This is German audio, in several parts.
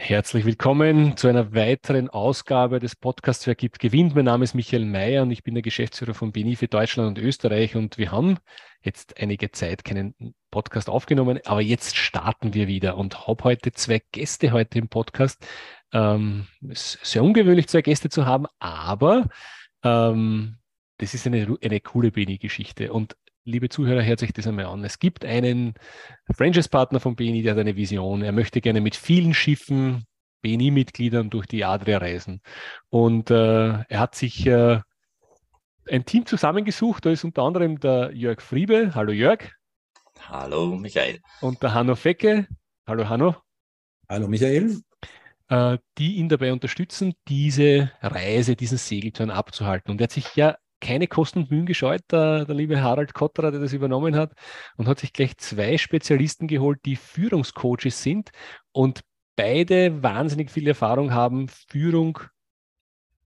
Herzlich willkommen zu einer weiteren Ausgabe des Podcasts Wer gibt, gewinnt. Mein Name ist Michael Mayer und ich bin der Geschäftsführer von BNI für Deutschland und Österreich und wir haben jetzt einige Zeit keinen Podcast aufgenommen, aber jetzt starten wir wieder und habe heute zwei Gäste heute im Podcast. Ähm, es ist sehr ungewöhnlich, zwei Gäste zu haben, aber ähm, das ist eine, eine coole BNI-Geschichte und liebe Zuhörer, hört sich das einmal an. Es gibt einen Franchise-Partner von BNI, der hat eine Vision. Er möchte gerne mit vielen Schiffen, BNI-Mitgliedern durch die Adria reisen. Und äh, er hat sich äh, ein Team zusammengesucht. Da ist unter anderem der Jörg Friebe. Hallo Jörg. Hallo Michael. Und der Hanno Fecke. Hallo Hanno. Hallo Michael. Äh, die ihn dabei unterstützen, diese Reise, diesen Segeltörn abzuhalten. Und er hat sich ja keine Kosten und Mühen gescheut, der, der liebe Harald Kotterer, der das übernommen hat, und hat sich gleich zwei Spezialisten geholt, die Führungscoaches sind und beide wahnsinnig viel Erfahrung haben, Führung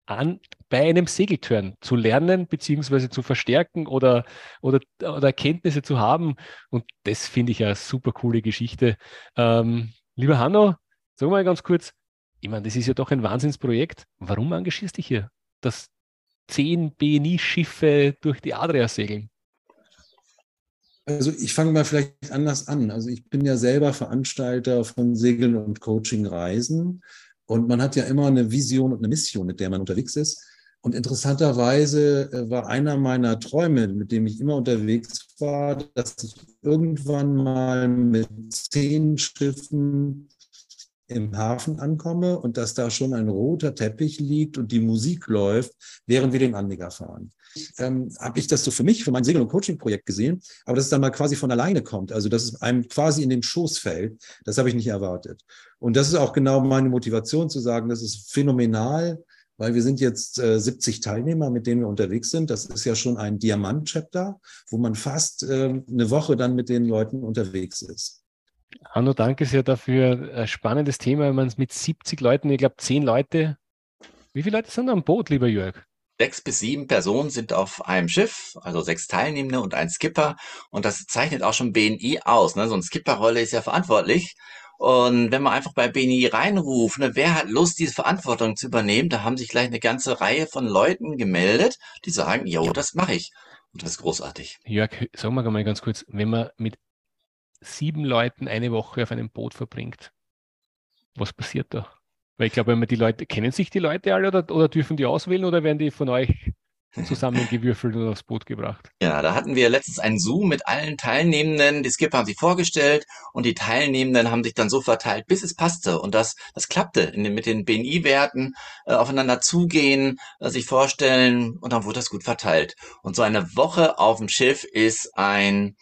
an, bei einem Segeltörn zu lernen, beziehungsweise zu verstärken oder, oder, oder Erkenntnisse zu haben. Und das finde ich eine super coole Geschichte. Ähm, lieber Hanno, sag mal ganz kurz, ich meine, das ist ja doch ein Wahnsinnsprojekt. Warum engagierst du dich hier? Das, zehn BNI-Schiffe durch die Adria segeln? Also ich fange mal vielleicht anders an. Also ich bin ja selber Veranstalter von Segeln und Coaching-Reisen und man hat ja immer eine Vision und eine Mission, mit der man unterwegs ist. Und interessanterweise äh, war einer meiner Träume, mit dem ich immer unterwegs war, dass ich irgendwann mal mit zehn Schiffen im Hafen ankomme und dass da schon ein roter Teppich liegt und die Musik läuft, während wir den Anleger fahren. Ähm, habe ich das so für mich, für mein Segel- und Coaching-Projekt gesehen, aber dass es dann mal quasi von alleine kommt, also dass es einem quasi in den Schoß fällt, das habe ich nicht erwartet. Und das ist auch genau meine Motivation zu sagen, das ist phänomenal, weil wir sind jetzt äh, 70 Teilnehmer, mit denen wir unterwegs sind. Das ist ja schon ein Diamant-Chapter, wo man fast äh, eine Woche dann mit den Leuten unterwegs ist. Hanno, danke sehr dafür. Ein spannendes Thema, wenn man es mit 70 Leuten, ich glaube 10 Leute. Wie viele Leute sind am Boot, lieber Jörg? Sechs bis sieben Personen sind auf einem Schiff, also sechs Teilnehmende und ein Skipper. Und das zeichnet auch schon BNI aus. Ne? So eine Skipperrolle ist ja verantwortlich. Und wenn man einfach bei BNI reinruft, ne, wer hat Lust, diese Verantwortung zu übernehmen, da haben sich gleich eine ganze Reihe von Leuten gemeldet, die sagen, jo, das mache ich. Und das ist großartig. Jörg, sag mal ganz kurz, wenn man mit sieben Leuten eine Woche auf einem Boot verbringt, was passiert da? Weil ich glaube, wenn man die Leute, kennen sich die Leute alle oder, oder dürfen die auswählen oder werden die von euch zusammengewürfelt und aufs Boot gebracht. Ja, da hatten wir letztens einen Zoom mit allen Teilnehmenden. Die Skipper haben sich vorgestellt und die Teilnehmenden haben sich dann so verteilt, bis es passte. Und das, das klappte den, mit den BNI-Werten, äh, aufeinander zugehen, äh, sich vorstellen und dann wurde das gut verteilt. Und so eine Woche auf dem Schiff ist ein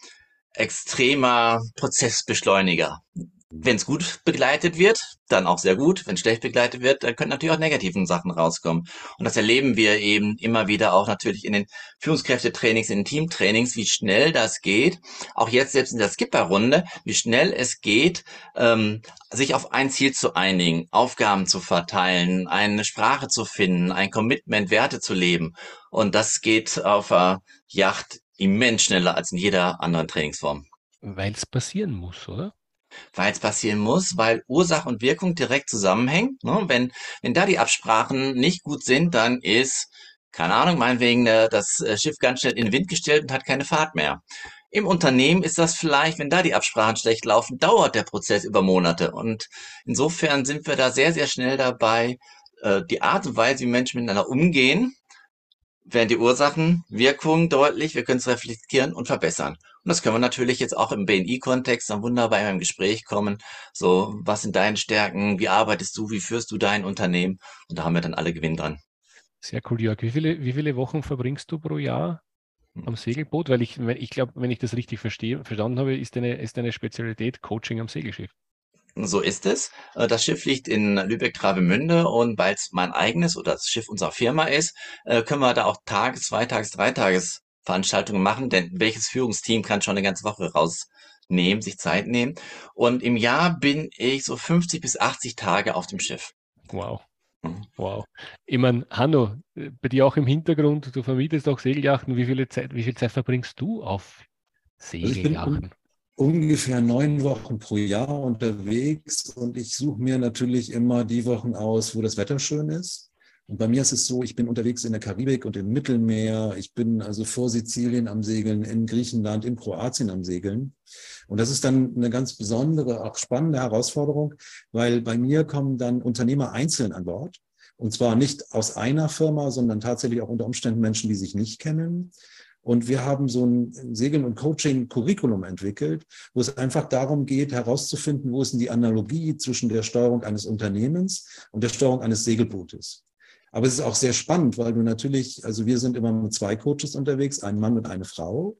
extremer Prozessbeschleuniger. Wenn es gut begleitet wird, dann auch sehr gut. Wenn schlecht begleitet wird, dann können natürlich auch negativen Sachen rauskommen. Und das erleben wir eben immer wieder auch natürlich in den Führungskräftetrainings, in den Teamtrainings, wie schnell das geht. Auch jetzt selbst in der Skipper-Runde, wie schnell es geht, ähm, sich auf ein Ziel zu einigen, Aufgaben zu verteilen, eine Sprache zu finden, ein Commitment, Werte zu leben. Und das geht auf der Yacht immens schneller als in jeder anderen Trainingsform. Weil es passieren muss, oder? Weil es passieren muss, weil Ursache und Wirkung direkt zusammenhängen. Ne? Wenn, wenn da die Absprachen nicht gut sind, dann ist, keine Ahnung, meinetwegen äh, das äh, Schiff ganz schnell in den Wind gestellt und hat keine Fahrt mehr. Im Unternehmen ist das vielleicht, wenn da die Absprachen schlecht laufen, dauert der Prozess über Monate. Und insofern sind wir da sehr, sehr schnell dabei, äh, die Art und Weise, wie Menschen miteinander umgehen, werden die Ursachen, Wirkungen deutlich, wir können es reflektieren und verbessern. Und das können wir natürlich jetzt auch im BNI-Kontext dann wunderbar in einem Gespräch kommen. So, was sind deine Stärken? Wie arbeitest du? Wie führst du dein Unternehmen? Und da haben wir dann alle Gewinn dran. Sehr cool, Jörg. Wie viele, wie viele Wochen verbringst du pro Jahr hm. am Segelboot? Weil ich, ich glaube, wenn ich das richtig verstehe, verstanden habe, ist deine, ist deine Spezialität Coaching am Segelschiff. So ist es. Äh, das Schiff liegt in Lübeck-Travemünde und weil es mein eigenes oder das Schiff unserer Firma ist, äh, können wir da auch Tages-, Zweitages-, Dreitages-Veranstaltungen machen, denn welches Führungsteam kann schon eine ganze Woche rausnehmen, sich Zeit nehmen? Und im Jahr bin ich so 50 bis 80 Tage auf dem Schiff. Wow. Mhm. Wow. Ich meine, Hanno, bei dir auch im Hintergrund, du vermietest auch Segeljachten. Wie, viele Zeit, wie viel Zeit verbringst du auf Segeljachten? Ungefähr neun Wochen pro Jahr unterwegs und ich suche mir natürlich immer die Wochen aus, wo das Wetter schön ist. Und bei mir ist es so, ich bin unterwegs in der Karibik und im Mittelmeer. Ich bin also vor Sizilien am Segeln, in Griechenland, in Kroatien am Segeln. Und das ist dann eine ganz besondere, auch spannende Herausforderung, weil bei mir kommen dann Unternehmer einzeln an Bord. Und zwar nicht aus einer Firma, sondern tatsächlich auch unter Umständen Menschen, die sich nicht kennen. Und wir haben so ein Segeln- und Coaching-Curriculum entwickelt, wo es einfach darum geht, herauszufinden, wo ist denn die Analogie zwischen der Steuerung eines Unternehmens und der Steuerung eines Segelbootes. Aber es ist auch sehr spannend, weil du natürlich, also wir sind immer mit zwei Coaches unterwegs, ein Mann und eine Frau.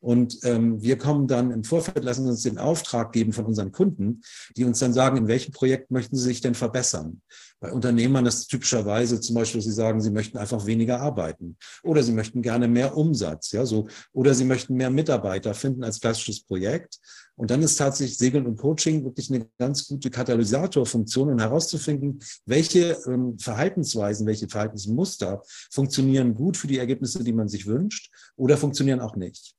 Und ähm, wir kommen dann im Vorfeld, lassen uns den Auftrag geben von unseren Kunden, die uns dann sagen, in welchem Projekt möchten sie sich denn verbessern. Bei Unternehmern ist typischerweise zum Beispiel, sie sagen, sie möchten einfach weniger arbeiten oder sie möchten gerne mehr Umsatz, ja, so, oder sie möchten mehr Mitarbeiter finden als klassisches Projekt. Und dann ist tatsächlich Segeln und Coaching wirklich eine ganz gute Katalysatorfunktion, um herauszufinden, welche ähm, Verhaltensweisen, welche Verhaltensmuster funktionieren gut für die Ergebnisse, die man sich wünscht oder funktionieren auch nicht.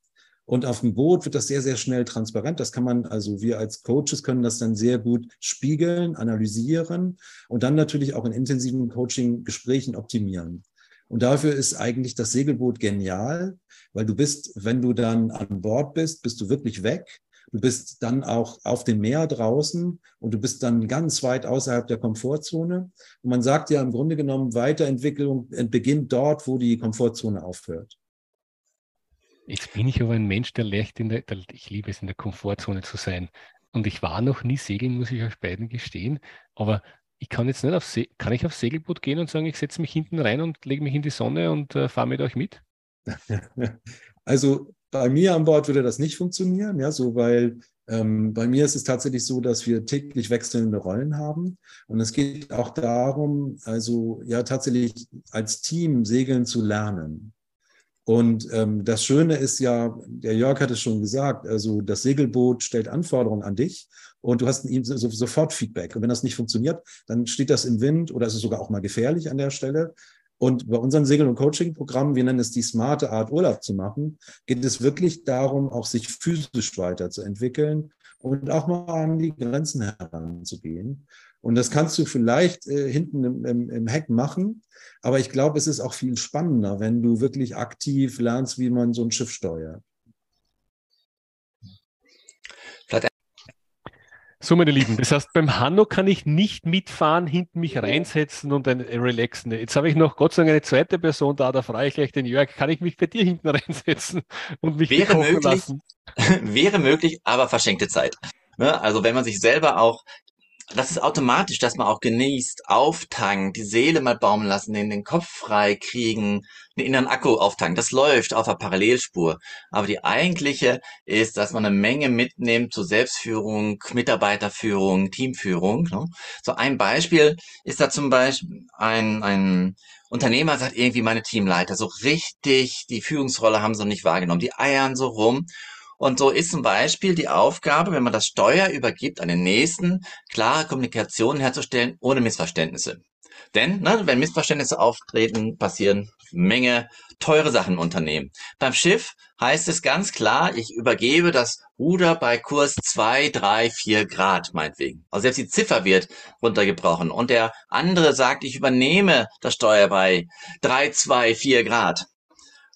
Und auf dem Boot wird das sehr, sehr schnell transparent. Das kann man, also wir als Coaches können das dann sehr gut spiegeln, analysieren und dann natürlich auch in intensiven Coaching-Gesprächen optimieren. Und dafür ist eigentlich das Segelboot genial, weil du bist, wenn du dann an Bord bist, bist du wirklich weg. Du bist dann auch auf dem Meer draußen und du bist dann ganz weit außerhalb der Komfortzone. Und man sagt ja im Grunde genommen, Weiterentwicklung beginnt dort, wo die Komfortzone aufhört. Jetzt bin ich aber ein Mensch, der leicht in der, der, ich liebe es, in der Komfortzone zu sein. Und ich war noch nie segeln, muss ich euch beiden gestehen. Aber ich kann jetzt nicht auf Se kann ich aufs Segelboot gehen und sagen, ich setze mich hinten rein und lege mich in die Sonne und äh, fahre mit euch mit? Also bei mir an Bord würde das nicht funktionieren, ja, so weil ähm, bei mir ist es tatsächlich so, dass wir täglich wechselnde Rollen haben. Und es geht auch darum, also ja tatsächlich als Team segeln zu lernen. Und ähm, das Schöne ist ja, der Jörg hat es schon gesagt, also das Segelboot stellt Anforderungen an dich und du hast ihm so, sofort Feedback. Und wenn das nicht funktioniert, dann steht das im Wind oder ist es sogar auch mal gefährlich an der Stelle. Und bei unseren Segel- und Coaching-Programmen, wir nennen es die smarte Art, Urlaub zu machen, geht es wirklich darum, auch sich physisch weiterzuentwickeln und auch mal an die Grenzen heranzugehen. Und das kannst du vielleicht äh, hinten im, im, im Heck machen. Aber ich glaube, es ist auch viel spannender, wenn du wirklich aktiv lernst, wie man so ein Schiff steuert. So, meine Lieben, das heißt, beim Hanno kann ich nicht mitfahren, hinten mich reinsetzen und ein relaxen. Jetzt habe ich noch Gott sei Dank eine zweite Person da, da frage ich gleich den Jörg, kann ich mich bei dir hinten reinsetzen und mich wäre möglich, lassen? wäre möglich, aber verschenkte Zeit. Ne? Also wenn man sich selber auch das ist automatisch, dass man auch genießt, auftankt, die Seele mal baumeln lassen, den, den Kopf frei kriegen, den inneren Akku auftanken. Das läuft auf der Parallelspur. Aber die eigentliche ist, dass man eine Menge mitnimmt zur Selbstführung, Mitarbeiterführung, Teamführung. Ne? So ein Beispiel ist da zum Beispiel ein, ein Unternehmer sagt irgendwie meine Teamleiter so richtig, die Führungsrolle haben sie noch nicht wahrgenommen. Die eiern so rum und so ist zum Beispiel die Aufgabe, wenn man das Steuer übergibt an den Nächsten, klare Kommunikation herzustellen ohne Missverständnisse. Denn ne, wenn Missverständnisse auftreten, passieren Menge teure Sachen im Unternehmen. Beim Schiff heißt es ganz klar, ich übergebe das Ruder bei Kurs 2, 3, 4 Grad, meinetwegen. Also selbst die Ziffer wird runtergebrochen. Und der andere sagt, ich übernehme das Steuer bei 3, 2, 4 Grad.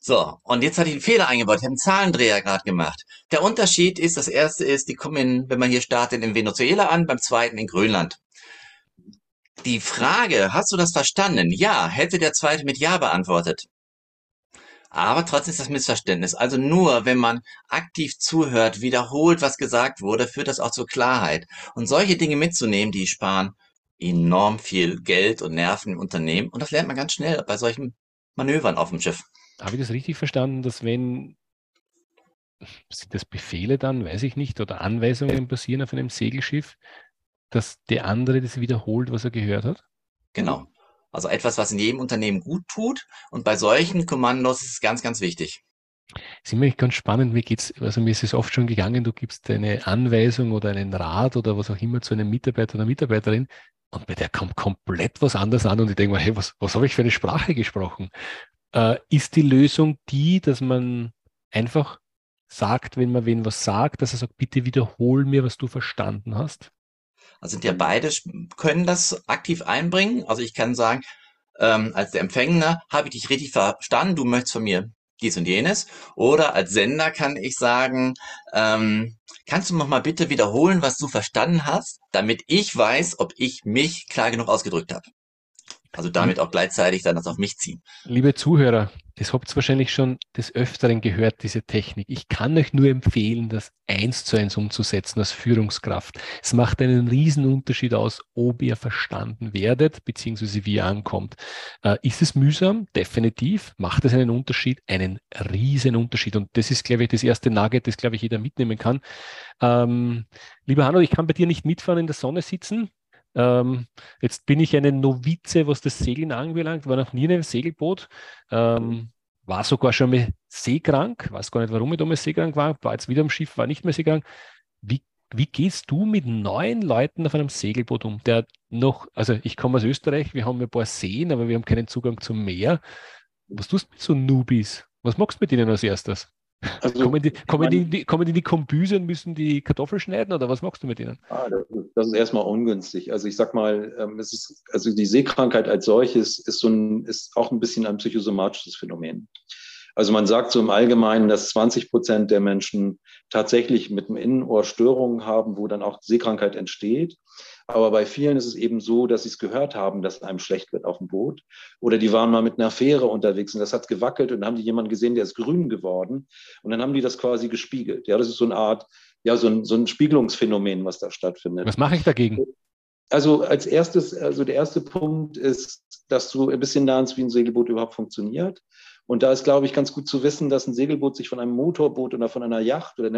So, und jetzt hatte ich einen Fehler eingebaut. Ich habe einen Zahlendreher gerade gemacht. Der Unterschied ist, das erste ist, die kommen, in, wenn man hier startet, in Venezuela an, beim zweiten in Grönland. Die Frage, hast du das verstanden? Ja, hätte der zweite mit Ja beantwortet. Aber trotzdem ist das Missverständnis. Also nur, wenn man aktiv zuhört, wiederholt, was gesagt wurde, führt das auch zur Klarheit. Und solche Dinge mitzunehmen, die sparen enorm viel Geld und Nerven im Unternehmen. Und das lernt man ganz schnell bei solchen Manövern auf dem Schiff. Habe ich das richtig verstanden, dass wenn sind das Befehle dann, weiß ich nicht, oder Anweisungen passieren auf einem Segelschiff, dass der andere das wiederholt, was er gehört hat? Genau. Also etwas, was in jedem Unternehmen gut tut. Und bei solchen Kommandos ist es ganz, ganz wichtig. Das ist immer ganz spannend. Mir geht's, also mir ist es oft schon gegangen, du gibst eine Anweisung oder einen Rat oder was auch immer zu einem Mitarbeiter oder Mitarbeiterin und bei der kommt komplett was anderes an und ich denke mir, hey, was, was habe ich für eine Sprache gesprochen? Äh, ist die Lösung die, dass man einfach sagt, wenn man wen was sagt, dass er sagt, bitte wiederhol mir, was du verstanden hast? Also der beide können das aktiv einbringen. Also ich kann sagen, ähm, als der Empfänger habe ich dich richtig verstanden, du möchtest von mir dies und jenes. Oder als Sender kann ich sagen, ähm, kannst du noch mal bitte wiederholen, was du verstanden hast, damit ich weiß, ob ich mich klar genug ausgedrückt habe. Also damit auch gleichzeitig dann das auf mich ziehen. Liebe Zuhörer, das habt ihr wahrscheinlich schon des Öfteren gehört, diese Technik. Ich kann euch nur empfehlen, das eins zu eins umzusetzen als Führungskraft. Es macht einen riesen Unterschied aus, ob ihr verstanden werdet, beziehungsweise wie ihr ankommt. Äh, ist es mühsam? Definitiv. Macht es einen Unterschied? Einen riesen Unterschied. Und das ist, glaube ich, das erste Nugget, das, glaube ich, jeder mitnehmen kann. Ähm, lieber Hanno, ich kann bei dir nicht mitfahren in der Sonne sitzen. Ähm, jetzt bin ich eine Novize, was das Segeln anbelangt, war noch nie in einem Segelboot, ähm, war sogar schon mal seekrank, weiß gar nicht, warum ich damals seekrank war, war jetzt wieder am Schiff, war nicht mehr seekrank. Wie, wie gehst du mit neun Leuten auf einem Segelboot um, der noch, also ich komme aus Österreich, wir haben ein paar Seen, aber wir haben keinen Zugang zum Meer. Was tust du mit so Nubis? Was machst du mit ihnen als erstes? Also, kommen, die, kommen, die, die, kommen die in die Kombüse und müssen die Kartoffeln schneiden oder was machst du mit ihnen? Ah, das, das, ist erstmal ungünstig. Also ich sag mal, ähm, es ist, also die Seekrankheit als solches ist, so ein, ist auch ein bisschen ein psychosomatisches Phänomen. Also man sagt so im Allgemeinen, dass 20 Prozent der Menschen tatsächlich mit dem Innenohr Störungen haben, wo dann auch Seekrankheit entsteht. Aber bei vielen ist es eben so, dass sie es gehört haben, dass einem schlecht wird auf dem Boot. Oder die waren mal mit einer Fähre unterwegs und das hat gewackelt und dann haben die jemanden gesehen, der ist grün geworden. Und dann haben die das quasi gespiegelt. Ja, das ist so eine Art, ja, so ein, so ein Spiegelungsphänomen, was da stattfindet. Was mache ich dagegen? Also als erstes, also der erste Punkt ist, dass du ein bisschen lernst, wie ein Segelboot überhaupt funktioniert. Und da ist, glaube ich, ganz gut zu wissen, dass ein Segelboot sich von einem Motorboot oder von einer Yacht oder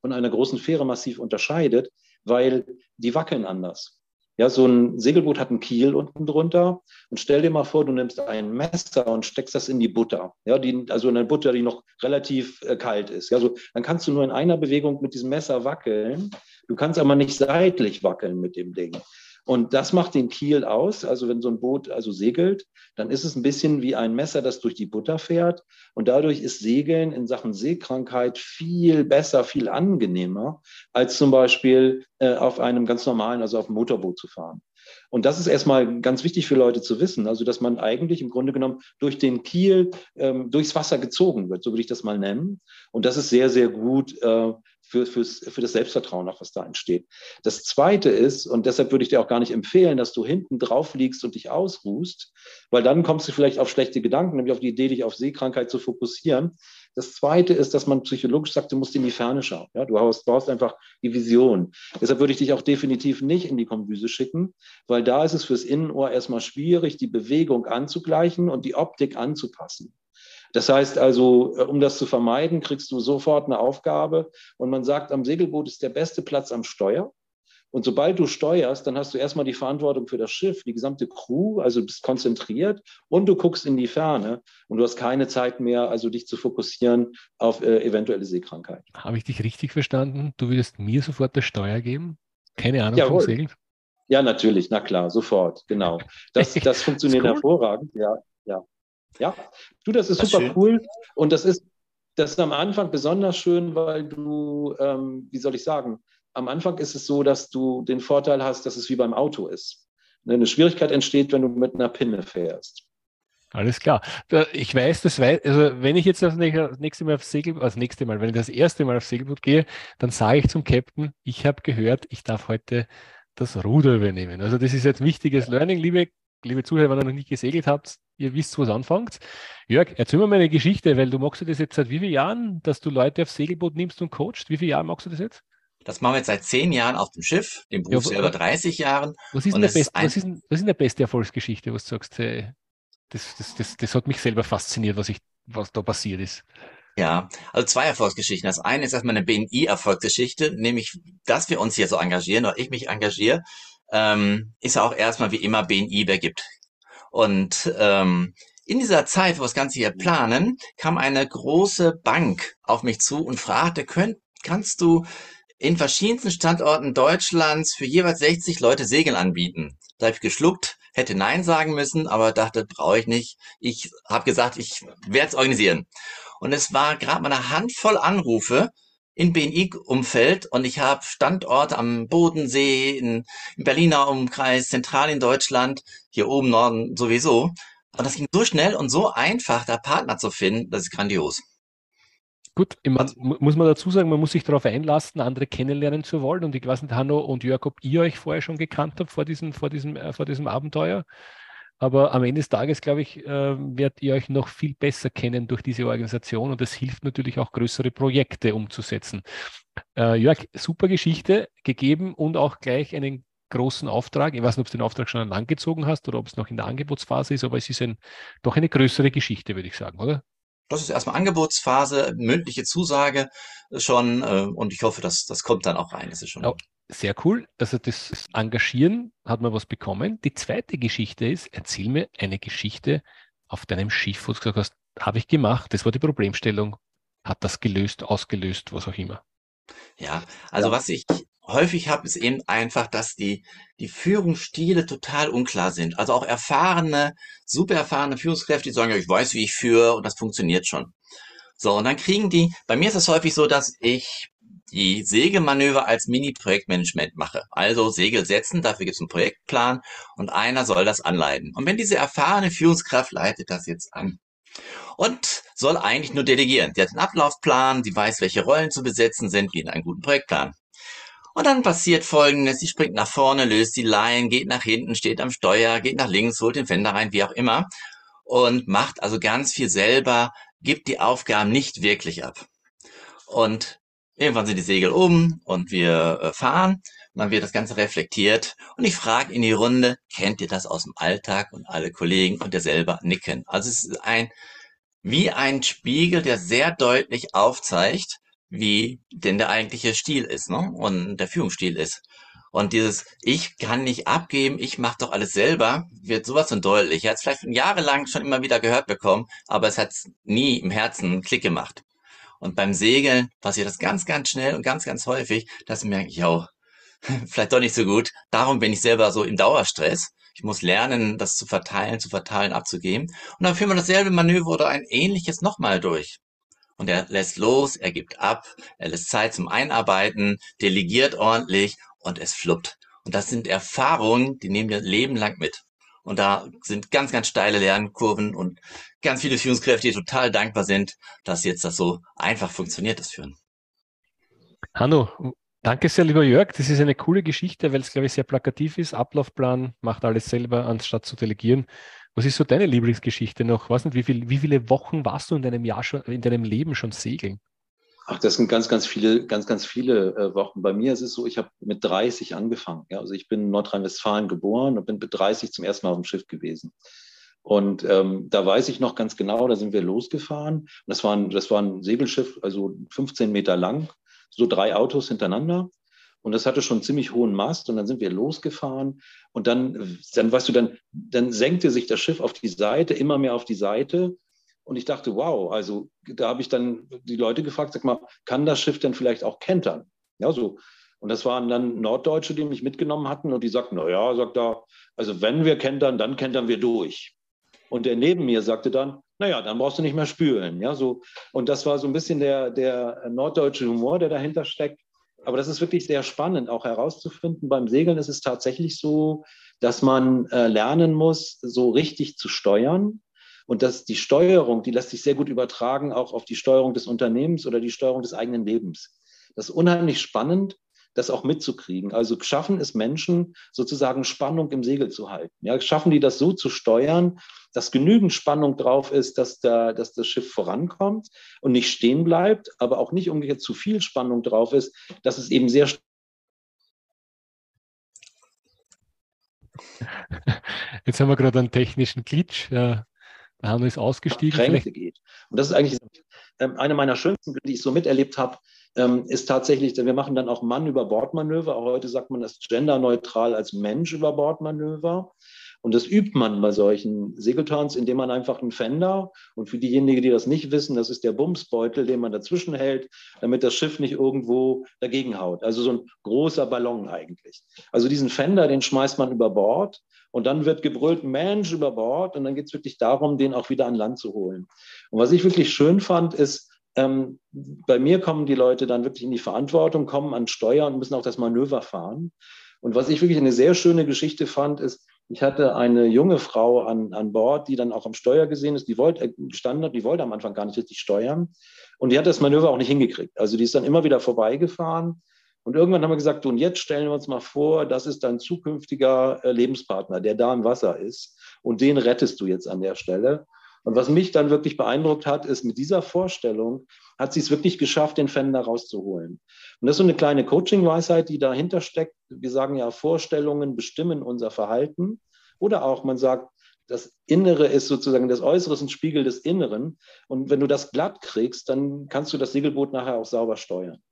von einer großen Fähre massiv unterscheidet, weil die wackeln anders. Ja, so ein Segelboot hat einen Kiel unten drunter und stell dir mal vor, du nimmst ein Messer und steckst das in die Butter. Ja, die, also eine Butter, die noch relativ äh, kalt ist. Ja, so, dann kannst du nur in einer Bewegung mit diesem Messer wackeln. Du kannst aber nicht seitlich wackeln mit dem Ding. Und das macht den Kiel aus. Also wenn so ein Boot also segelt, dann ist es ein bisschen wie ein Messer, das durch die Butter fährt. Und dadurch ist Segeln in Sachen Seekrankheit viel besser, viel angenehmer, als zum Beispiel äh, auf einem ganz normalen, also auf einem Motorboot zu fahren. Und das ist erstmal ganz wichtig für Leute zu wissen, also dass man eigentlich im Grunde genommen durch den Kiel ähm, durchs Wasser gezogen wird, so würde ich das mal nennen. Und das ist sehr, sehr gut äh, für, fürs, für das Selbstvertrauen, auch was da entsteht. Das Zweite ist, und deshalb würde ich dir auch gar nicht empfehlen, dass du hinten drauf liegst und dich ausruhst, weil dann kommst du vielleicht auf schlechte Gedanken, nämlich auf die Idee, dich auf Seekrankheit zu fokussieren. Das Zweite ist, dass man psychologisch sagt, du musst in die Ferne schauen. Ja, du brauchst, brauchst einfach die Vision. Deshalb würde ich dich auch definitiv nicht in die Kombüse schicken, weil da ist es fürs Innenohr erstmal schwierig, die Bewegung anzugleichen und die Optik anzupassen. Das heißt also, äh, um das zu vermeiden, kriegst du sofort eine Aufgabe und man sagt, am Segelboot ist der beste Platz am Steuer. Und sobald du steuerst, dann hast du erstmal die Verantwortung für das Schiff, die gesamte Crew, also bist konzentriert und du guckst in die Ferne und du hast keine Zeit mehr, also dich zu fokussieren auf äh, eventuelle Seekrankheit. Habe ich dich richtig verstanden? Du würdest mir sofort das Steuer geben? Keine Ahnung Jawohl. vom Segeln? Ja, natürlich, na klar, sofort, genau. Das, das funktioniert das cool. hervorragend, ja, ja. Ja, du, das ist das super ist cool. Und das ist, das ist am Anfang besonders schön, weil du, ähm, wie soll ich sagen, am Anfang ist es so, dass du den Vorteil hast, dass es wie beim Auto ist. Eine Schwierigkeit entsteht, wenn du mit einer Pinne fährst. Alles klar. Ich weiß, das weiß, also wenn ich jetzt das nächste Mal aufs Segelboot, also das nächste Mal, wenn ich das erste Mal aufs Segelboot gehe, dann sage ich zum Captain, ich habe gehört, ich darf heute das Ruder übernehmen. Also das ist jetzt wichtiges Learning, liebe, liebe Zuhörer, wenn ihr noch nicht gesegelt habt, ihr wisst, wo es anfängt. Jörg, erzähl mir mal eine Geschichte, weil du machst das jetzt seit wie vielen Jahren, dass du Leute aufs Segelboot nimmst und coachst? Wie viele Jahre machst du das jetzt? Das machen wir jetzt seit zehn Jahren auf dem Schiff, dem Beruf ja, selber 30 Jahren. Was ist, denn der beste, was, ist was ist der beste Erfolgsgeschichte, was du sagst? Hey, das, das, das, das hat mich selber fasziniert, was, ich, was da passiert ist. Ja, also zwei Erfolgsgeschichten. Das eine ist erstmal eine BNI-Erfolgsgeschichte, nämlich, dass wir uns hier so engagieren oder ich mich engagiere. Ähm, ist auch erstmal wie immer BNI gibt. Und ähm, in dieser Zeit, wo wir das Ganze hier planen, kam eine große Bank auf mich zu und fragte, könnt, kannst du in verschiedensten Standorten Deutschlands für jeweils 60 Leute Segeln anbieten? Da habe ich geschluckt, hätte Nein sagen müssen, aber dachte, brauche ich nicht. Ich habe gesagt, ich werde es organisieren. Und es war gerade mal eine Handvoll Anrufe in BNI-Umfeld und ich habe Standorte am Bodensee, in, im Berliner Umkreis, zentral in Deutschland, hier oben Norden sowieso. Und das ging so schnell und so einfach, da Partner zu finden, das ist grandios. Gut, man, muss man dazu sagen, man muss sich darauf einlassen, andere kennenlernen zu wollen. Und ich weiß nicht, Hanno und Jörg, ob ihr euch vorher schon gekannt habt vor diesem, vor diesem, äh, vor diesem Abenteuer. Aber am Ende des Tages, glaube ich, äh, werdet ihr euch noch viel besser kennen durch diese Organisation und es hilft natürlich auch größere Projekte umzusetzen. Äh, Jörg, super Geschichte gegeben und auch gleich einen großen Auftrag. Ich weiß nicht, ob du den Auftrag schon langgezogen hast oder ob es noch in der Angebotsphase ist, aber es ist ein, doch eine größere Geschichte, würde ich sagen, oder? Das ist erstmal Angebotsphase, mündliche Zusage schon äh, und ich hoffe, dass das kommt dann auch rein. Das ist schon. Ja, sehr cool. Also das Engagieren hat man was bekommen. Die zweite Geschichte ist, erzähl mir eine Geschichte auf deinem Schiff, wo du gesagt hast, habe ich gemacht, das war die Problemstellung, hat das gelöst, ausgelöst, was auch immer. Ja, also ja. was ich häufig habe, ist eben einfach, dass die, die Führungsstile total unklar sind. Also auch erfahrene, super erfahrene Führungskräfte, die sagen, ja, ich weiß, wie ich führe und das funktioniert schon. So, und dann kriegen die, bei mir ist es häufig so, dass ich die Segelmanöver als Mini-Projektmanagement mache. Also Segel setzen, dafür gibt es einen Projektplan und einer soll das anleiten. Und wenn diese erfahrene Führungskraft leitet das jetzt an und soll eigentlich nur delegieren. Sie hat einen Ablaufplan, sie weiß, welche Rollen zu besetzen sind, wie in einem guten Projektplan. Und dann passiert folgendes, sie springt nach vorne, löst die Leinen, geht nach hinten, steht am Steuer, geht nach links, holt den Fender rein, wie auch immer. Und macht also ganz viel selber, gibt die Aufgaben nicht wirklich ab. Und irgendwann sind die Segel oben und wir äh, fahren. Und dann wird das Ganze reflektiert. Und ich frage in die Runde, kennt ihr das aus dem Alltag? Und alle Kollegen und der selber nicken. Also es ist ein, wie ein Spiegel, der sehr deutlich aufzeigt, wie denn der eigentliche Stil ist, ne? Und der Führungsstil ist. Und dieses Ich kann nicht abgeben, ich mache doch alles selber, wird sowas von deutlich. Er hat es vielleicht jahrelang schon immer wieder gehört bekommen, aber es hat nie im Herzen einen Klick gemacht. Und beim Segeln passiert das ganz, ganz schnell und ganz, ganz häufig, dass merke ich, ja, vielleicht doch nicht so gut. Darum bin ich selber so im Dauerstress. Ich muss lernen, das zu verteilen, zu verteilen, abzugeben. Und dann führen wir dasselbe Manöver oder ein ähnliches nochmal durch und er lässt los, er gibt ab, er lässt Zeit zum Einarbeiten, delegiert ordentlich und es fluppt. Und das sind Erfahrungen, die nehmen wir Leben lang mit. Und da sind ganz, ganz steile Lernkurven und ganz viele Führungskräfte, die total dankbar sind, dass jetzt das so einfach funktioniert, das Führen. Hanno, danke sehr, lieber Jörg. Das ist eine coole Geschichte, weil es, glaube ich, sehr plakativ ist. Ablaufplan, macht alles selber, anstatt zu delegieren. Was ist so deine Lieblingsgeschichte noch? Weiß nicht, wie, viel, wie viele Wochen warst du in deinem Jahr schon, in deinem Leben schon segeln? Ach, das sind ganz, ganz viele, ganz, ganz viele äh, Wochen. Bei mir ist es so, ich habe mit 30 angefangen. Ja? Also ich bin in Nordrhein-Westfalen geboren und bin mit 30 zum ersten Mal auf dem Schiff gewesen. Und ähm, da weiß ich noch ganz genau, da sind wir losgefahren. Das war ein, das war ein Segelschiff, also 15 Meter lang, so drei Autos hintereinander. Und das hatte schon einen ziemlich hohen Mast und dann sind wir losgefahren und dann, dann weißt du, dann, dann senkte sich das Schiff auf die Seite, immer mehr auf die Seite. Und ich dachte, wow, also da habe ich dann die Leute gefragt, sag mal, kann das Schiff denn vielleicht auch kentern? Ja, so. Und das waren dann Norddeutsche, die mich mitgenommen hatten und die sagten, na ja, sagt er, also wenn wir kentern, dann kentern wir durch. Und der neben mir sagte dann, naja, dann brauchst du nicht mehr spülen. Ja, so. Und das war so ein bisschen der, der norddeutsche Humor, der dahinter steckt. Aber das ist wirklich sehr spannend, auch herauszufinden. Beim Segeln ist es tatsächlich so, dass man äh, lernen muss, so richtig zu steuern. Und dass die Steuerung, die lässt sich sehr gut übertragen, auch auf die Steuerung des Unternehmens oder die Steuerung des eigenen Lebens. Das ist unheimlich spannend, das auch mitzukriegen. Also schaffen es Menschen, sozusagen Spannung im Segel zu halten. Ja, schaffen die das so zu steuern, dass genügend Spannung drauf ist, dass, da, dass das Schiff vorankommt und nicht stehen bleibt, aber auch nicht umgekehrt zu viel Spannung drauf ist, dass es eben sehr Jetzt haben wir gerade einen technischen Glitch. Der Hanno ist ausgestiegen. Geht. Und das ist eigentlich ähm, eine meiner schönsten, die ich so miterlebt habe, ähm, ist tatsächlich, wir machen dann auch Mann über Bordmanöver. Auch heute sagt man das genderneutral als Mensch über Bordmanöver. Und das übt man bei solchen Segelturns, indem man einfach einen Fender und für diejenigen, die das nicht wissen, das ist der Bumsbeutel, den man dazwischen hält, damit das Schiff nicht irgendwo dagegen haut. Also so ein großer Ballon eigentlich. Also diesen Fender, den schmeißt man über Bord und dann wird gebrüllt, Mensch über Bord und dann geht es wirklich darum, den auch wieder an Land zu holen. Und was ich wirklich schön fand, ist, ähm, bei mir kommen die Leute dann wirklich in die Verantwortung, kommen an Steuer und müssen auch das Manöver fahren. Und was ich wirklich eine sehr schöne Geschichte fand, ist, ich hatte eine junge Frau an, an Bord, die dann auch am Steuer gesehen ist, die wollte, äh, gestanden hat, die wollte am Anfang gar nicht richtig steuern. Und die hat das Manöver auch nicht hingekriegt. Also die ist dann immer wieder vorbeigefahren. Und irgendwann haben wir gesagt, und jetzt stellen wir uns mal vor, das ist dein zukünftiger äh, Lebenspartner, der da im Wasser ist. Und den rettest du jetzt an der Stelle. Und was mich dann wirklich beeindruckt hat, ist, mit dieser Vorstellung hat sie es wirklich geschafft, den Fender rauszuholen. Und das ist so eine kleine Coaching-Weisheit, die dahinter steckt. Wir sagen ja, Vorstellungen bestimmen unser Verhalten. Oder auch, man sagt, das Innere ist sozusagen das Äußere ist ein Spiegel des Inneren. Und wenn du das glatt kriegst, dann kannst du das Segelboot nachher auch sauber steuern.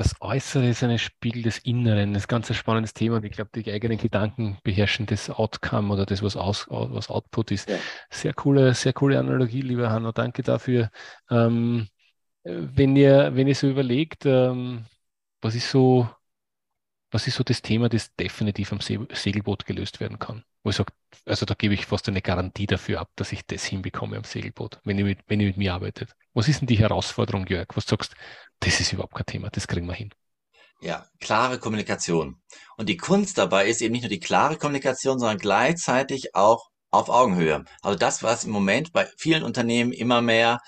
Das Äußere ist ein Spiegel des Inneren. Das ist ein ganz spannendes Thema. Und ich glaube, die eigenen Gedanken beherrschen das Outcome oder das, was, aus, was Output ist. Ja. Sehr coole, sehr coole Analogie, lieber Hanno. Danke dafür. Ähm, wenn ihr, wenn ihr so überlegt, ähm, was ist so, was ist so das Thema, das definitiv am Segelboot gelöst werden kann? Wo ich sage, also da gebe ich fast eine Garantie dafür ab, dass ich das hinbekomme am Segelboot, wenn ihr mit, wenn ihr mit mir arbeitet. Was ist denn die Herausforderung, Jörg? Was sagst das ist überhaupt kein Thema, das kriegen wir hin. Ja, klare Kommunikation. Und die Kunst dabei ist eben nicht nur die klare Kommunikation, sondern gleichzeitig auch auf Augenhöhe. Also das, was im Moment bei vielen Unternehmen immer mehr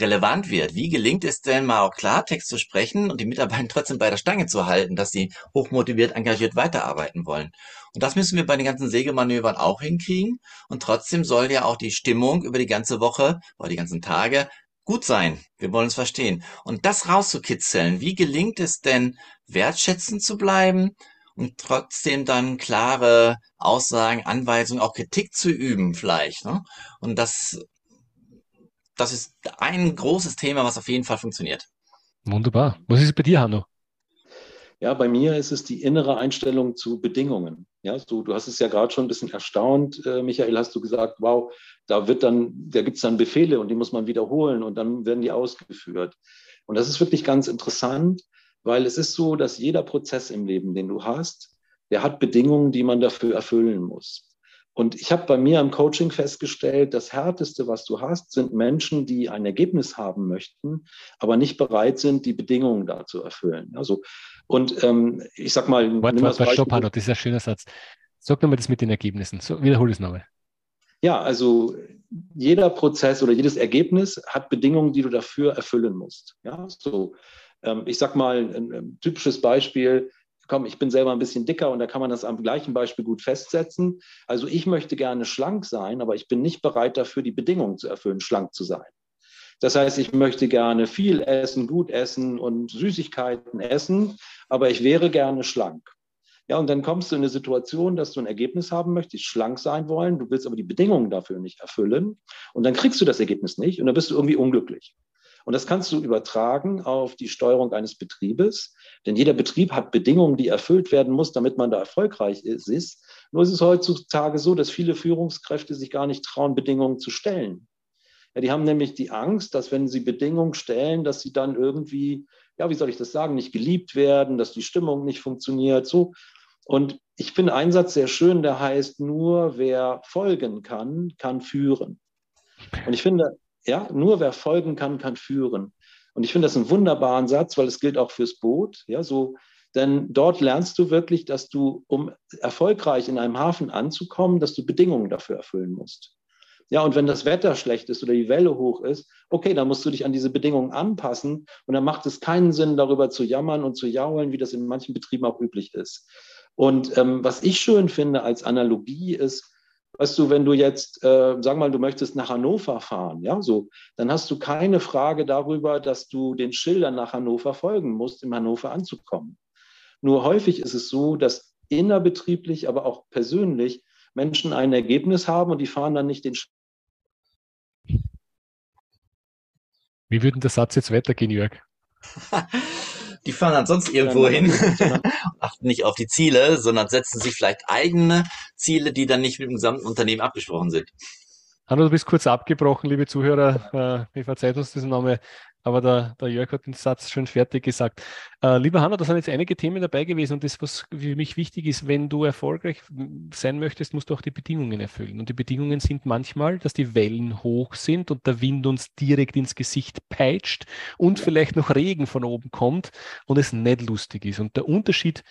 relevant wird. Wie gelingt es denn mal auch Klartext zu sprechen und die Mitarbeiter trotzdem bei der Stange zu halten, dass sie hochmotiviert, engagiert weiterarbeiten wollen? Und das müssen wir bei den ganzen Segelmanövern auch hinkriegen. Und trotzdem soll ja auch die Stimmung über die ganze Woche oder die ganzen Tage gut sein. Wir wollen es verstehen. Und das rauszukitzeln, wie gelingt es denn, wertschätzend zu bleiben und trotzdem dann klare Aussagen, Anweisungen, auch Kritik zu üben vielleicht. Ne? Und das, das ist ein großes Thema, was auf jeden Fall funktioniert. Wunderbar. Was ist bei dir, Hanno? Ja, bei mir ist es die innere Einstellung zu Bedingungen. Ja, so, du hast es ja gerade schon ein bisschen erstaunt, äh, Michael, hast du gesagt, wow, da wird dann, da gibt es dann Befehle und die muss man wiederholen und dann werden die ausgeführt. Und das ist wirklich ganz interessant, weil es ist so, dass jeder Prozess im Leben, den du hast, der hat Bedingungen, die man dafür erfüllen muss. Und ich habe bei mir im Coaching festgestellt, das Härteste, was du hast, sind Menschen, die ein Ergebnis haben möchten, aber nicht bereit sind, die Bedingungen da zu erfüllen. Also, und ähm, ich sag mal. Warte, warte, warte stopp, Hanno, das ist ein schöner Satz. Sag nochmal das mit den Ergebnissen. So, wiederhol es nochmal. Ja, also jeder Prozess oder jedes Ergebnis hat Bedingungen, die du dafür erfüllen musst. Ja, so. Ähm, ich sag mal, ein, ein typisches Beispiel komm, ich bin selber ein bisschen dicker und da kann man das am gleichen Beispiel gut festsetzen. Also ich möchte gerne schlank sein, aber ich bin nicht bereit dafür, die Bedingungen zu erfüllen, schlank zu sein. Das heißt, ich möchte gerne viel essen, gut essen und Süßigkeiten essen, aber ich wäre gerne schlank. Ja, und dann kommst du in eine Situation, dass du ein Ergebnis haben möchtest, schlank sein wollen, du willst aber die Bedingungen dafür nicht erfüllen und dann kriegst du das Ergebnis nicht und dann bist du irgendwie unglücklich. Und das kannst du übertragen auf die Steuerung eines Betriebes, denn jeder Betrieb hat Bedingungen, die erfüllt werden muss, damit man da erfolgreich ist. Nur ist es heutzutage so, dass viele Führungskräfte sich gar nicht trauen, Bedingungen zu stellen. Ja, die haben nämlich die Angst, dass wenn sie Bedingungen stellen, dass sie dann irgendwie, ja, wie soll ich das sagen, nicht geliebt werden, dass die Stimmung nicht funktioniert. So. Und ich finde einen Satz sehr schön, der heißt, nur wer folgen kann, kann führen. Und ich finde, ja, nur wer folgen kann, kann führen. Und ich finde das einen wunderbaren Satz, weil es gilt auch fürs Boot. Ja, so, denn dort lernst du wirklich, dass du, um erfolgreich in einem Hafen anzukommen, dass du Bedingungen dafür erfüllen musst. Ja, und wenn das Wetter schlecht ist oder die Welle hoch ist, okay, dann musst du dich an diese Bedingungen anpassen. Und dann macht es keinen Sinn, darüber zu jammern und zu jaulen, wie das in manchen Betrieben auch üblich ist. Und ähm, was ich schön finde als Analogie ist, Weißt du, wenn du jetzt, äh, sag mal, du möchtest nach Hannover fahren, ja, so, dann hast du keine Frage darüber, dass du den Schildern nach Hannover folgen musst, in Hannover anzukommen. Nur häufig ist es so, dass innerbetrieblich, aber auch persönlich Menschen ein Ergebnis haben und die fahren dann nicht den Wie würde der Satz jetzt weitergehen, Jörg? die fahren dann sonst irgendwo hin, achten nicht auf die Ziele, sondern setzen sich vielleicht eigene Ziele, die dann nicht mit dem gesamten Unternehmen abgesprochen sind. Hanno, du bist kurz abgebrochen, liebe Zuhörer. Äh, mir verzeiht uns diesen Name, aber der, der Jörg hat den Satz schon fertig gesagt. Äh, lieber Hanno, da sind jetzt einige Themen dabei gewesen und das, was für mich wichtig ist, wenn du erfolgreich sein möchtest, musst du auch die Bedingungen erfüllen. Und die Bedingungen sind manchmal, dass die Wellen hoch sind und der Wind uns direkt ins Gesicht peitscht und vielleicht noch Regen von oben kommt und es nicht lustig ist. Und der Unterschied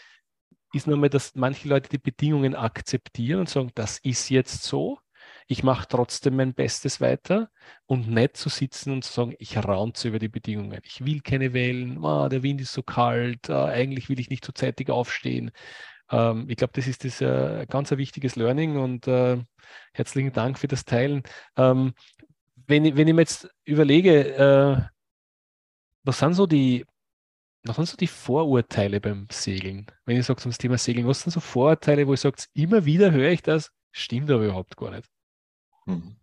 ist nochmal, dass manche Leute die Bedingungen akzeptieren und sagen, das ist jetzt so ich mache trotzdem mein Bestes weiter und nicht zu sitzen und zu sagen, ich raunze über die Bedingungen. Ich will keine Wellen, oh, der Wind ist so kalt, uh, eigentlich will ich nicht so zeitig aufstehen. Ähm, ich glaube, das ist das äh, ganz ein wichtiges Learning und äh, herzlichen Dank für das Teilen. Ähm, wenn, ich, wenn ich mir jetzt überlege, äh, was sind so die was sind so die Vorurteile beim Segeln? Wenn ich sage zum Thema Segeln, was sind so Vorurteile, wo ich sage, immer wieder höre ich das, stimmt aber überhaupt gar nicht. Mhm.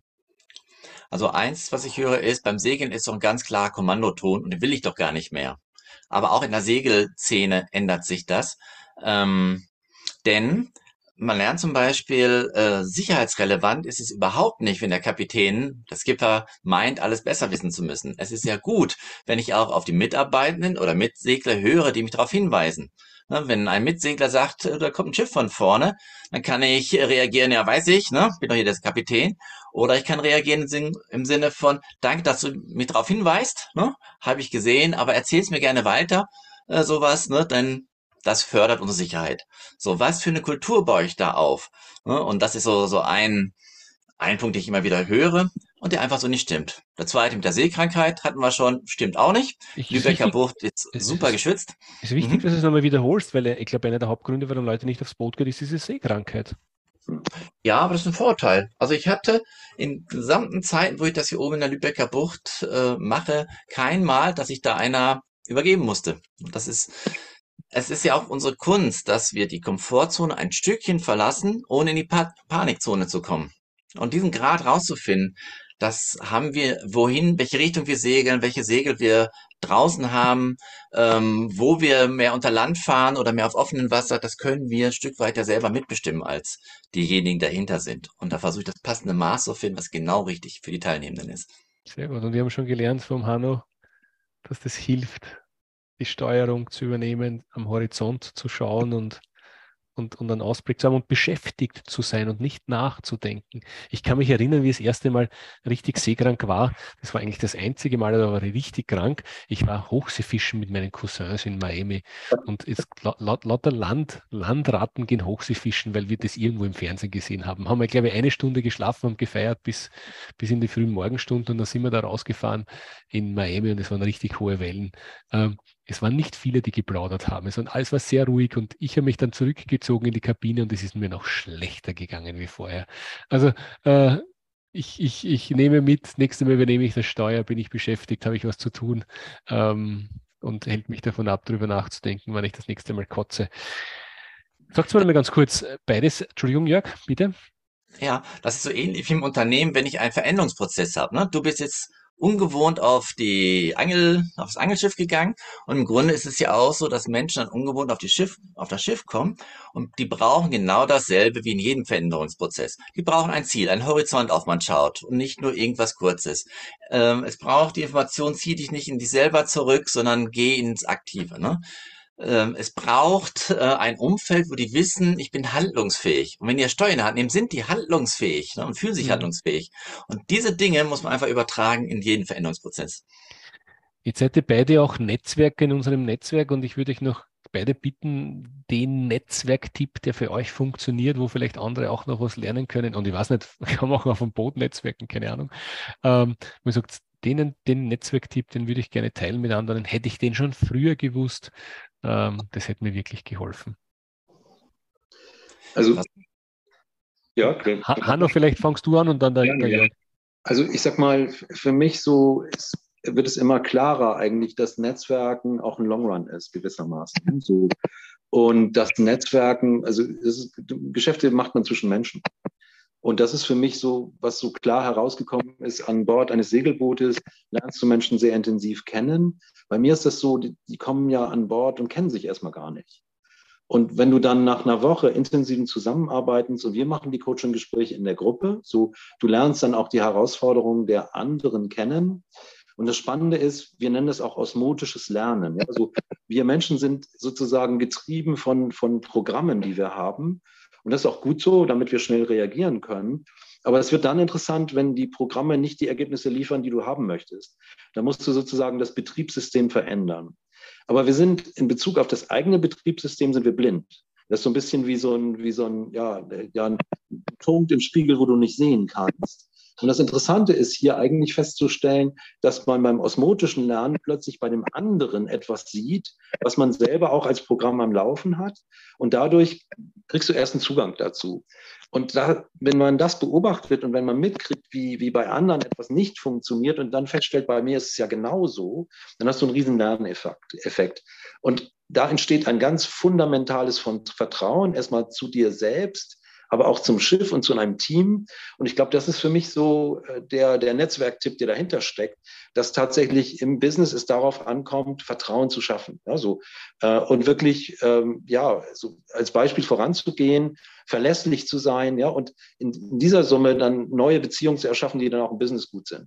Also eins, was ich höre, ist, beim Segeln ist so ein ganz klarer Kommandoton und den will ich doch gar nicht mehr. Aber auch in der Segelszene ändert sich das. Ähm, denn man lernt zum Beispiel, äh, sicherheitsrelevant ist es überhaupt nicht, wenn der Kapitän, der Skipper, meint, alles besser wissen zu müssen. Es ist ja gut, wenn ich auch auf die Mitarbeitenden oder Mitsegler höre, die mich darauf hinweisen. Ne, wenn ein Mitsegler sagt, äh, da kommt ein Schiff von vorne, dann kann ich reagieren, ja, weiß ich, ne, bin doch hier der Kapitän. Oder ich kann reagieren im Sinne von, danke, dass du mich darauf hinweist, ne, habe ich gesehen, aber erzähl's mir gerne weiter, äh, sowas, ne, denn das fördert unsere Sicherheit. So, was für eine Kultur baue ich da auf? Ne, und das ist so, so ein, ein Punkt, den ich immer wieder höre und der einfach so nicht stimmt. Der zweite mit der Seekrankheit hatten wir schon, stimmt auch nicht. Ich, Lübecker Bucht ist super ist, geschützt. Es ist wichtig, mhm. dass du es nochmal wiederholst, weil ich glaube, einer der Hauptgründe, warum Leute nicht aufs Boot gehen, ist diese Seekrankheit. Ja, aber das ist ein Vorteil. Also ich hatte in gesamten Zeiten, wo ich das hier oben in der Lübecker Bucht äh, mache, kein Mal, dass ich da einer übergeben musste. Das ist, es ist ja auch unsere Kunst, dass wir die Komfortzone ein Stückchen verlassen, ohne in die pa Panikzone zu kommen. Und diesen Grad rauszufinden, das haben wir, wohin, welche Richtung wir segeln, welche Segel wir draußen haben, ähm, wo wir mehr unter Land fahren oder mehr auf offenem Wasser, das können wir ein Stück weit ja selber mitbestimmen als diejenigen dahinter sind. Und da versuche ich das passende Maß zu finden, was genau richtig für die Teilnehmenden ist. Sehr gut. Und wir haben schon gelernt vom Hanno, dass das hilft, die Steuerung zu übernehmen, am Horizont zu schauen und und, und einen Ausblick zu haben und beschäftigt zu sein und nicht nachzudenken. Ich kann mich erinnern, wie das erste Mal richtig seekrank war. Das war eigentlich das einzige Mal, da war ich richtig krank. Ich war Hochseefischen mit meinen Cousins in Miami und jetzt laut, lauter Land, Landratten gehen Hochseefischen, weil wir das irgendwo im Fernsehen gesehen haben. Haben wir, glaube ich, eine Stunde geschlafen und gefeiert bis, bis in die frühen Morgenstunden und dann sind wir da rausgefahren in Miami und es waren richtig hohe Wellen. Ähm, es waren nicht viele, die geplaudert haben. War, alles war sehr ruhig und ich habe mich dann zurückgezogen in die Kabine und es ist mir noch schlechter gegangen wie vorher. Also äh, ich, ich, ich nehme mit, nächstes Mal übernehme ich das Steuer, bin ich beschäftigt, habe ich was zu tun ähm, und hält mich davon ab, darüber nachzudenken, wann ich das nächste Mal kotze. Sagst du mal ganz kurz, beides, Entschuldigung, Jörg, bitte. Ja, das ist so ähnlich wie im Unternehmen, wenn ich einen Veränderungsprozess habe. Ne? Du bist jetzt ungewohnt auf die Angel, aufs Angelschiff gegangen. Und im Grunde ist es ja auch so, dass Menschen dann ungewohnt auf die Schiff, auf das Schiff kommen. Und die brauchen genau dasselbe wie in jedem Veränderungsprozess. Die brauchen ein Ziel, ein Horizont, auf man schaut und nicht nur irgendwas Kurzes. Ähm, es braucht die Information, zieh dich nicht in dich selber zurück, sondern geh ins Aktive. Ne? Ähm, es braucht äh, ein Umfeld, wo die wissen, ich bin handlungsfähig. Und wenn die Steuern in der Hand nehmen, sind die handlungsfähig ne, und fühlen sich mhm. handlungsfähig. Und diese Dinge muss man einfach übertragen in jeden Veränderungsprozess. Jetzt seid ihr beide auch Netzwerke in unserem Netzwerk und ich würde euch noch beide bitten, den Netzwerktipp, der für euch funktioniert, wo vielleicht andere auch noch was lernen können. Und ich weiß nicht, kann man auch auf dem Boot netzwerken, keine Ahnung. Ähm, man sagt, denen, den Netzwerktipp, den würde ich gerne teilen mit anderen. Hätte ich den schon früher gewusst, das hätte mir wirklich geholfen. Also, ja, okay. Hanno, vielleicht fangst du an und dann der, ja, ja. Also ich sag mal, für mich so ist, wird es immer klarer eigentlich, dass Netzwerken auch ein Long Run ist, gewissermaßen. So. Und das Netzwerken, also ist, Geschäfte macht man zwischen Menschen. Und das ist für mich so, was so klar herausgekommen ist, an Bord eines Segelbootes lernst du Menschen sehr intensiv kennen. Bei mir ist das so, die, die kommen ja an Bord und kennen sich erstmal gar nicht. Und wenn du dann nach einer Woche intensiven Zusammenarbeitens und wir machen die Coaching-Gespräche in der Gruppe, so du lernst dann auch die Herausforderungen der anderen kennen. Und das Spannende ist, wir nennen das auch osmotisches Lernen. Ja? Also wir Menschen sind sozusagen getrieben von, von Programmen, die wir haben. Und das ist auch gut so, damit wir schnell reagieren können. Aber es wird dann interessant, wenn die Programme nicht die Ergebnisse liefern, die du haben möchtest. Da musst du sozusagen das Betriebssystem verändern. Aber wir sind in Bezug auf das eigene Betriebssystem sind wir blind. Das ist so ein bisschen wie so ein, wie so ein, ja, ja, ein Punkt im Spiegel, wo du nicht sehen kannst. Und das Interessante ist hier eigentlich festzustellen, dass man beim osmotischen Lernen plötzlich bei dem anderen etwas sieht, was man selber auch als Programm am Laufen hat. Und dadurch kriegst du erst einen Zugang dazu. Und da, wenn man das beobachtet und wenn man mitkriegt, wie, wie bei anderen etwas nicht funktioniert und dann feststellt, bei mir ist es ja genauso, dann hast du einen riesen Lerneffekt. Und da entsteht ein ganz fundamentales Vertrauen erstmal zu dir selbst, aber auch zum Schiff und zu einem Team. Und ich glaube, das ist für mich so äh, der, der Netzwerktipp, der dahinter steckt, dass tatsächlich im Business es darauf ankommt, Vertrauen zu schaffen. Ja, so, äh, und wirklich, ähm, ja, so als Beispiel voranzugehen, verlässlich zu sein, ja, und in, in dieser Summe dann neue Beziehungen zu erschaffen, die dann auch im Business gut sind.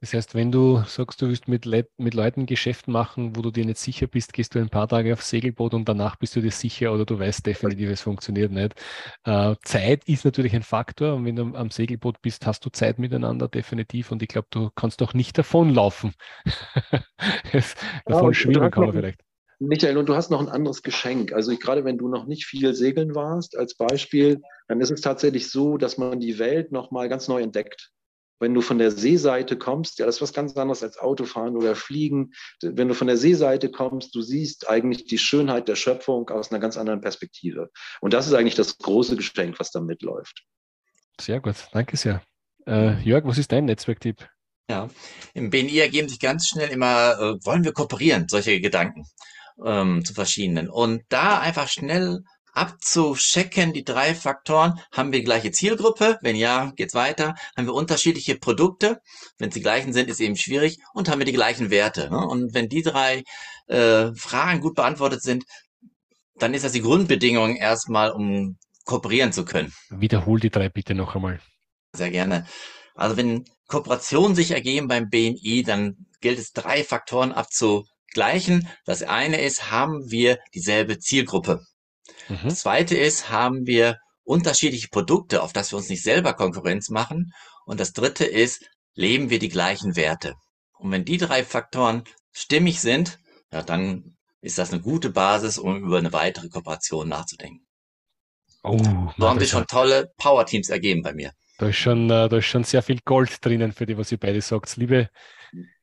Das heißt, wenn du sagst, du willst mit, Le mit Leuten Geschäft machen, wo du dir nicht sicher bist, gehst du ein paar Tage aufs Segelboot und danach bist du dir sicher oder du weißt definitiv, es funktioniert nicht. Äh, Zeit ist natürlich ein Faktor und wenn du am Segelboot bist, hast du Zeit miteinander definitiv und ich glaube, du kannst auch nicht davonlaufen. davon ja, schwimmen kann man vielleicht. Michael, und du hast noch ein anderes Geschenk. Also ich, gerade wenn du noch nicht viel segeln warst, als Beispiel, dann ist es tatsächlich so, dass man die Welt nochmal ganz neu entdeckt wenn du von der Seeseite kommst, ja, das ist was ganz anderes als Autofahren oder Fliegen. Wenn du von der Seeseite kommst, du siehst eigentlich die Schönheit der Schöpfung aus einer ganz anderen Perspektive. Und das ist eigentlich das große Geschenk, was da mitläuft. Sehr gut, danke sehr. Äh, Jörg, was ist dein Netzwerktipp? Ja, im BNI ergeben sich ganz schnell immer, äh, wollen wir kooperieren, solche Gedanken ähm, zu verschiedenen. Und da einfach schnell abzuchecken, die drei Faktoren. Haben wir die gleiche Zielgruppe? Wenn ja, geht's weiter. Haben wir unterschiedliche Produkte? Wenn es die gleichen sind, ist eben schwierig. Und haben wir die gleichen Werte? Ne? Und wenn die drei äh, Fragen gut beantwortet sind, dann ist das die Grundbedingung erstmal, um kooperieren zu können. Wiederhol die drei bitte noch einmal. Sehr gerne. Also wenn Kooperationen sich ergeben beim BNI, dann gilt es drei Faktoren abzugleichen. Das eine ist, haben wir dieselbe Zielgruppe? Mhm. Das zweite ist, haben wir unterschiedliche Produkte, auf das wir uns nicht selber Konkurrenz machen. Und das dritte ist, leben wir die gleichen Werte. Und wenn die drei Faktoren stimmig sind, ja, dann ist das eine gute Basis, um über eine weitere Kooperation nachzudenken. Oh, so haben sich schon tolle Power-Teams ergeben bei mir. Da ist, schon, äh, da ist schon sehr viel Gold drinnen für die, was ihr beide sagt. Liebe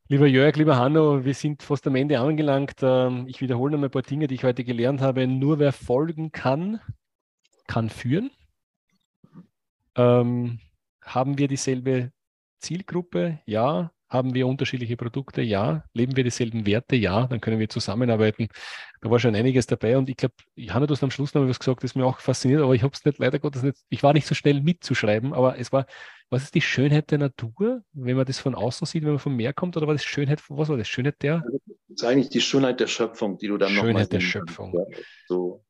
Lieber Jörg, lieber Hanno, wir sind fast am Ende angelangt. Ähm, ich wiederhole noch ein paar Dinge, die ich heute gelernt habe. Nur wer folgen kann, kann führen. Ähm, haben wir dieselbe Zielgruppe? Ja. Haben wir unterschiedliche Produkte? Ja. Leben wir dieselben Werte? Ja. Dann können wir zusammenarbeiten. Da war schon einiges dabei und ich glaube, Hanna, du hast am Schluss noch was gesagt, das mir auch fasziniert, aber ich habe es nicht, leider Gottes nicht, ich war nicht so schnell mitzuschreiben, aber es war, was ist die Schönheit der Natur, wenn man das von außen sieht, wenn man vom Meer kommt, oder war das Schönheit, was war das? Schönheit der? Das ist eigentlich die Schönheit der Schöpfung, die du dann nochmal. Schönheit der Schöpfung. So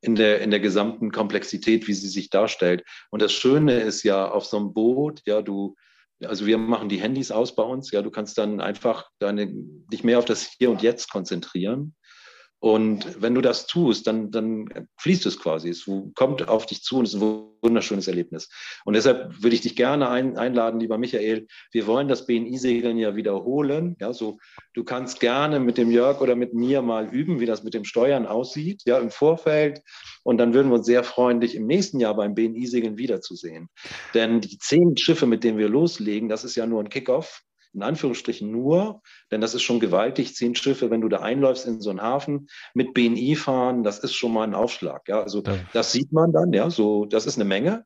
in der, in der gesamten Komplexität, wie sie sich darstellt. Und das Schöne ist ja auf so einem Boot, ja, du, also wir machen die Handys aus bei uns, ja, du kannst dann einfach deine, dich mehr auf das Hier und Jetzt konzentrieren. Und wenn du das tust, dann, dann fließt es quasi. Es kommt auf dich zu und es ist ein wunderschönes Erlebnis. Und deshalb würde ich dich gerne ein, einladen, lieber Michael. Wir wollen das BNI-Segeln ja wiederholen. Ja, so, du kannst gerne mit dem Jörg oder mit mir mal üben, wie das mit dem Steuern aussieht, ja, im Vorfeld. Und dann würden wir uns sehr freuen, dich im nächsten Jahr beim BNI-Segeln wiederzusehen. Denn die zehn Schiffe, mit denen wir loslegen, das ist ja nur ein Kickoff in Anführungsstrichen nur, denn das ist schon gewaltig, zehn Schiffe, wenn du da einläufst in so einen Hafen mit BNI fahren, das ist schon mal ein Aufschlag. Ja, also ja. das sieht man dann, ja, so, das ist eine Menge.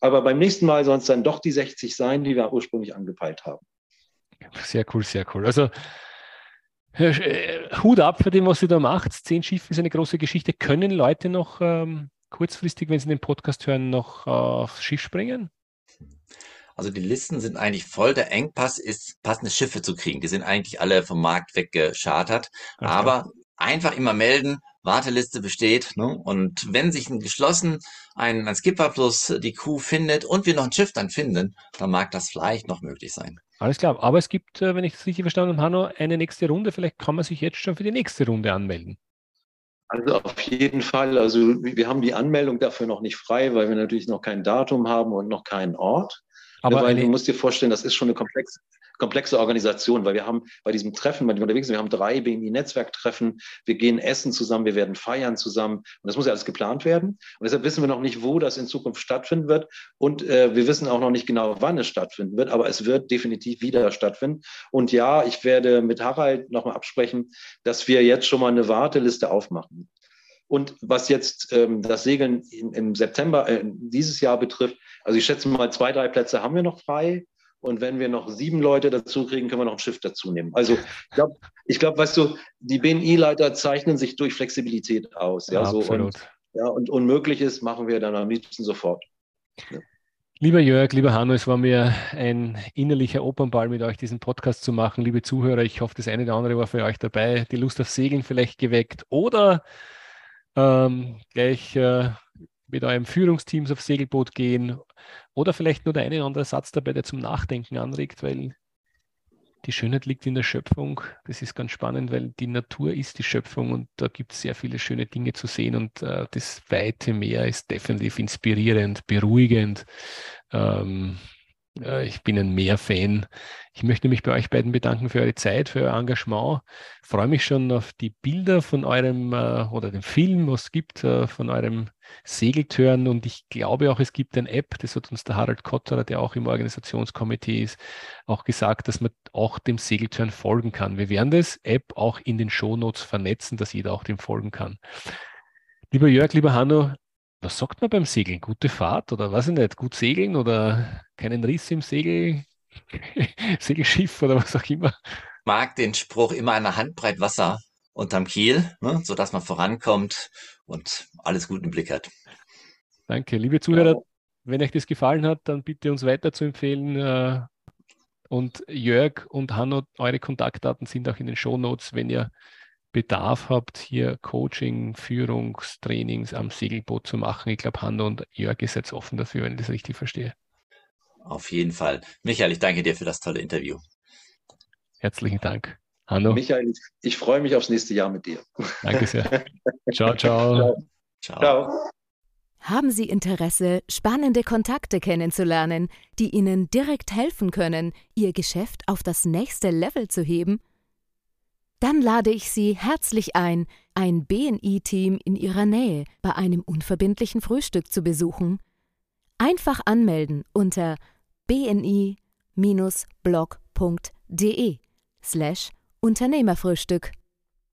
Aber beim nächsten Mal sollen es dann doch die 60 sein, die wir ursprünglich angepeilt haben. Sehr cool, sehr cool. Also äh, Hut ab für dem, was ihr da macht. Zehn Schiffe ist eine große Geschichte. Können Leute noch ähm, kurzfristig, wenn Sie den Podcast hören, noch aufs Schiff springen? Also die Listen sind eigentlich voll. Der Engpass ist, passende Schiffe zu kriegen. Die sind eigentlich alle vom Markt weggeschartert. Okay. Aber einfach immer melden, Warteliste besteht. Ne? Und wenn sich ein geschlossen ein, ein Skipper plus die Crew findet und wir noch ein Schiff dann finden, dann mag das vielleicht noch möglich sein. Alles klar. Aber es gibt, äh, wenn ich das richtig verstanden habe, Hanno, eine nächste Runde. Vielleicht kann man sich jetzt schon für die nächste Runde anmelden. Also auf jeden Fall. Also wir haben die Anmeldung dafür noch nicht frei, weil wir natürlich noch kein Datum haben und noch keinen Ort. Aber weil du musst dir vorstellen, das ist schon eine komplexe, komplexe Organisation, weil wir haben bei diesem Treffen, bei dem wir unterwegs sind, wir haben drei BMI-Netzwerktreffen, wir gehen essen zusammen, wir werden feiern zusammen und das muss ja alles geplant werden. Und deshalb wissen wir noch nicht, wo das in Zukunft stattfinden wird und äh, wir wissen auch noch nicht genau, wann es stattfinden wird, aber es wird definitiv wieder stattfinden. Und ja, ich werde mit Harald nochmal absprechen, dass wir jetzt schon mal eine Warteliste aufmachen. Und was jetzt ähm, das Segeln in, im September äh, dieses Jahr betrifft, also ich schätze mal, zwei, drei Plätze haben wir noch frei. Und wenn wir noch sieben Leute dazu kriegen, können wir noch ein Schiff dazu nehmen. Also ich glaube, ich glaub, weißt du, die BNI-Leiter zeichnen sich durch Flexibilität aus. Ja, ja so absolut. Und, ja, und Unmögliches machen wir dann am liebsten sofort. Ja. Lieber Jörg, lieber Hanno, es war mir ein innerlicher Opernball mit euch diesen Podcast zu machen. Liebe Zuhörer, ich hoffe, das eine oder andere war für euch dabei, die Lust auf Segeln vielleicht geweckt oder ähm, gleich äh, mit eurem Führungsteams aufs Segelboot gehen oder vielleicht nur der eine oder andere Satz dabei, der zum Nachdenken anregt, weil die Schönheit liegt in der Schöpfung. Das ist ganz spannend, weil die Natur ist die Schöpfung und da gibt es sehr viele schöne Dinge zu sehen und äh, das weite Meer ist definitiv inspirierend, beruhigend. Ähm, ich bin ein Meer-Fan. Ich möchte mich bei euch beiden bedanken für eure Zeit, für euer Engagement. Ich freue mich schon auf die Bilder von eurem äh, oder dem Film, was es gibt äh, von eurem Segeltörn. Und ich glaube auch, es gibt eine App, das hat uns der Harald Kotterer, der auch im Organisationskomitee ist, auch gesagt, dass man auch dem Segeltörn folgen kann. Wir werden das App auch in den Shownotes vernetzen, dass jeder auch dem folgen kann. Lieber Jörg, lieber Hanno, was sagt man beim Segeln? Gute Fahrt oder was ich nicht, gut segeln oder keinen Riss im Segel, Segelschiff oder was auch immer? Mag den Spruch immer eine Handbreit Wasser unterm Kiel, ne, sodass man vorankommt und alles gut im Blick hat. Danke, liebe Zuhörer. Ja. Wenn euch das gefallen hat, dann bitte uns weiter zu empfehlen. Äh, und Jörg und Hanno, eure Kontaktdaten sind auch in den Show Notes, wenn ihr Bedarf habt, hier Coaching, Führungstrainings am Segelboot zu machen. Ich glaube, Hanno und Jörg ist jetzt offen dafür, wenn ich das richtig verstehe. Auf jeden Fall. Michael, ich danke dir für das tolle Interview. Herzlichen Dank. Hanno. Michael, ich, ich freue mich aufs nächste Jahr mit dir. Danke sehr. ciao, ciao. Ciao. ciao. Haben Sie Interesse, spannende Kontakte kennenzulernen, die Ihnen direkt helfen können, Ihr Geschäft auf das nächste Level zu heben? Dann lade ich Sie herzlich ein, ein BNI-Team in Ihrer Nähe bei einem unverbindlichen Frühstück zu besuchen. Einfach anmelden unter bni-blog.de slash Unternehmerfrühstück.